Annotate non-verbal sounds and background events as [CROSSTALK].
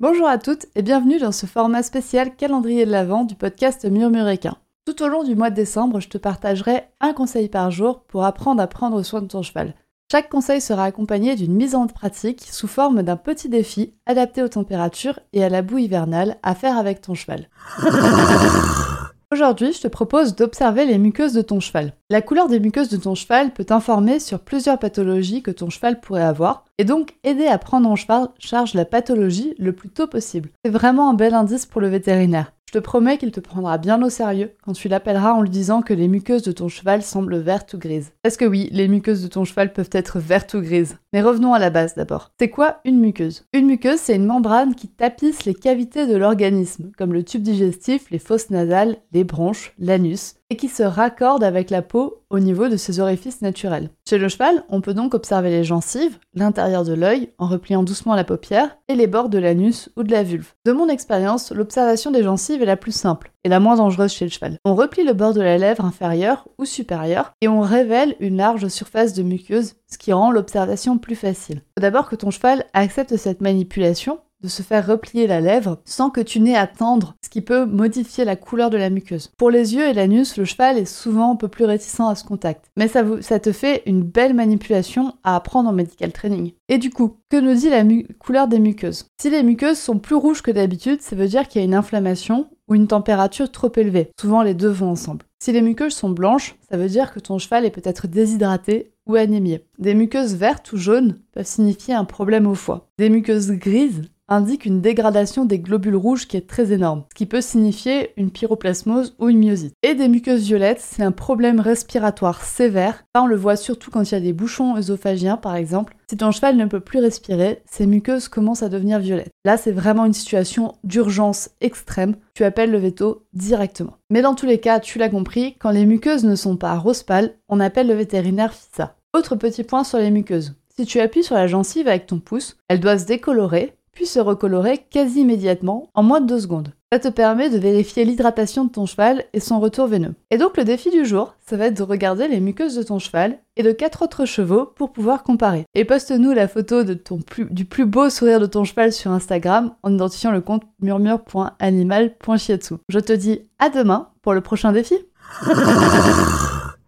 Bonjour à toutes et bienvenue dans ce format spécial calendrier de l'Avent du podcast Murmuréquin. Tout au long du mois de décembre, je te partagerai un conseil par jour pour apprendre à prendre soin de ton cheval. Chaque conseil sera accompagné d'une mise en pratique sous forme d'un petit défi adapté aux températures et à la boue hivernale à faire avec ton cheval. Aujourd'hui, je te propose d'observer les muqueuses de ton cheval. La couleur des muqueuses de ton cheval peut t'informer sur plusieurs pathologies que ton cheval pourrait avoir, et donc aider à prendre en charge la pathologie le plus tôt possible. C'est vraiment un bel indice pour le vétérinaire. Je te promets qu'il te prendra bien au sérieux quand tu l'appelleras en lui disant que les muqueuses de ton cheval semblent vertes ou grises. Parce que oui, les muqueuses de ton cheval peuvent être vertes ou grises? Mais revenons à la base d'abord. C'est quoi une muqueuse? Une muqueuse, c'est une membrane qui tapisse les cavités de l'organisme, comme le tube digestif, les fosses nasales, les bronches, l'anus, et qui se raccorde avec la peau au niveau de ses orifices naturels. Chez le cheval, on peut donc observer les gencives, l'intérieur de l'œil en repliant doucement la paupière et les bords de l'anus ou de la vulve. De mon expérience, l'observation des gencives est la plus simple et la moins dangereuse chez le cheval. On replie le bord de la lèvre inférieure ou supérieure et on révèle une large surface de muqueuse, ce qui rend l'observation plus facile. Il faut d'abord que ton cheval accepte cette manipulation de se faire replier la lèvre sans que tu n'aies à tendre, ce qui peut modifier la couleur de la muqueuse. Pour les yeux et l'anus, le cheval est souvent un peu plus réticent à ce contact, mais ça, ça te fait une belle manipulation à apprendre en medical training. Et du coup, que nous dit la couleur des muqueuses? Si les muqueuses sont plus rouges que d'habitude, ça veut dire qu'il y a une inflammation ou une température trop élevée. Souvent les deux vont ensemble. Si les muqueuses sont blanches, ça veut dire que ton cheval est peut-être déshydraté ou anémié. Des muqueuses vertes ou jaunes peuvent signifier un problème au foie. Des muqueuses grises indique une dégradation des globules rouges qui est très énorme, ce qui peut signifier une pyroplasmose ou une myosite. Et des muqueuses violettes, c'est un problème respiratoire sévère. On le voit surtout quand il y a des bouchons œsophagiens, par exemple. Si ton cheval ne peut plus respirer, ces muqueuses commencent à devenir violettes. Là, c'est vraiment une situation d'urgence extrême. Tu appelles le veto directement. Mais dans tous les cas, tu l'as compris, quand les muqueuses ne sont pas rose pâle, on appelle le vétérinaire FISA. Autre petit point sur les muqueuses. Si tu appuies sur la gencive avec ton pouce, elle doit se décolorer se recolorer quasi immédiatement en moins de 2 secondes. Ça te permet de vérifier l'hydratation de ton cheval et son retour veineux. Et donc le défi du jour, ça va être de regarder les muqueuses de ton cheval et de quatre autres chevaux pour pouvoir comparer. Et poste-nous la photo du plus beau sourire de ton cheval sur Instagram en identifiant le compte murmure.animal.chiatsu. Je te dis à demain pour le prochain défi. [LAUGHS]